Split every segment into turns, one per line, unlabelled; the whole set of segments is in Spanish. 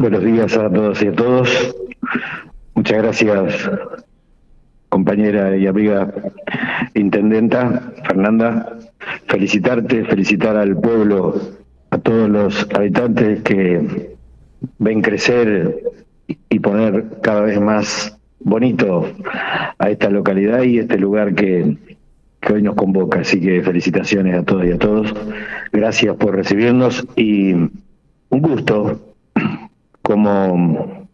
Buenos días a todos y a todos. Muchas gracias, compañera y amiga intendenta Fernanda. Felicitarte, felicitar al pueblo, a todos los habitantes que ven crecer y poner cada vez más bonito a esta localidad y este lugar que, que hoy nos convoca. Así que felicitaciones a todos y a todos. Gracias por recibirnos y un gusto como,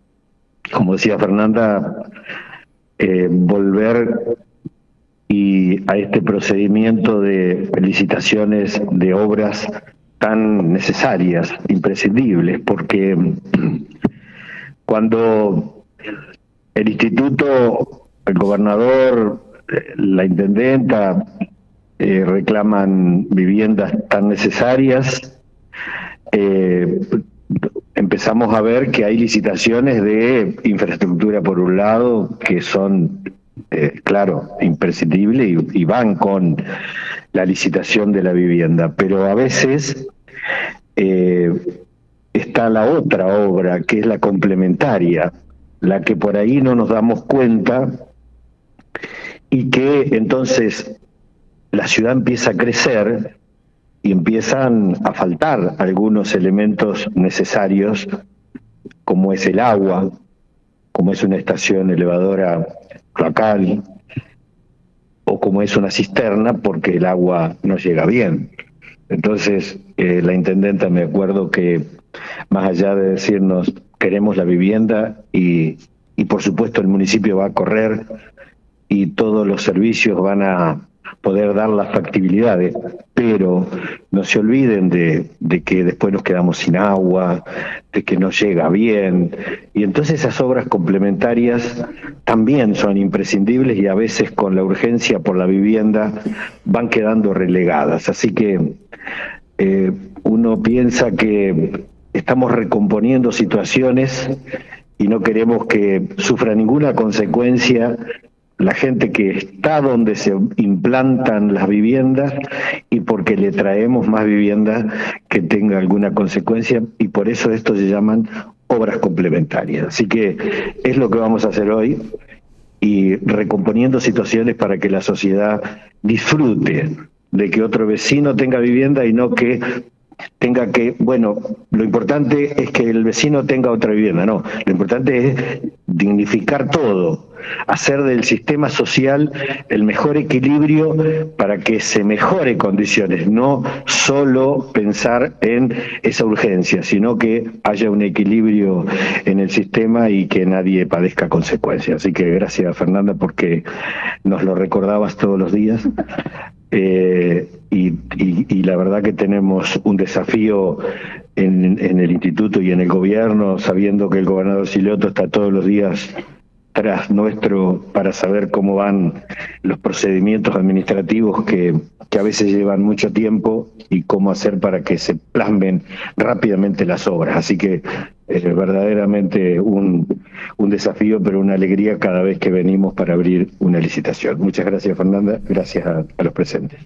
como decía Fernanda, eh, volver y a este procedimiento de felicitaciones de obras tan necesarias, imprescindibles, porque cuando el instituto, el gobernador, la intendenta eh, reclaman viviendas tan necesarias, eh, empezamos a ver que hay licitaciones de infraestructura por un lado que son, eh, claro, imprescindibles y, van con la licitación de la vivienda, pero a veces eh, está la otra obra que es la complementaria, la que por ahí no nos damos cuenta y que entonces la ciudad empieza a crecer y empiezan a faltar algunos elementos necesarios, como es el agua, como es una estación elevadora local, o como es una cisterna, porque el agua no llega bien. Entonces, eh, la intendenta me acuerdo que, más allá de decirnos, queremos la vivienda y, y por supuesto el municipio va a correr y todos los servicios van a poder dar las factibilidades, pero no se olviden de, que después nos quedamos sin agua, de que no llega bien, y entonces esas obras complementarias también son imprescindibles y a veces con la urgencia por la vivienda van quedando relegadas. Así que eh, uno piensa que estamos recomponiendo situaciones y no queremos que sufra ninguna consecuencia la gente que está donde se implantan las viviendas y porque le traemos más viviendas que tenga alguna consecuencia y por eso esto se llaman obras complementarias. Así que es lo que vamos a hacer hoy y recomponiendo situaciones para que la sociedad disfrute de que otro vecino tenga vivienda y no que tenga que, bueno, lo importante es que el vecino tenga otra vivienda, no, lo importante es dignificar todo, hacer del sistema social el mejor equilibrio para que se mejore condiciones, no solo pensar en esa urgencia, sino que haya un equilibrio en el sistema y que nadie padezca consecuencias. Así que gracias Fernanda porque nos lo recordabas todos los días. Eh, y, la verdad que tenemos un desafío en, el instituto y en el gobierno, sabiendo que el gobernador Siloto está todos los días tras nuestro para saber cómo van los procedimientos administrativos que, que a veces llevan mucho tiempo y cómo hacer para que se plasmen rápidamente las obras. Así que es verdaderamente un, un desafío, pero una alegría cada vez que venimos para abrir una licitación. Muchas gracias, Fernanda. Gracias a los presentes.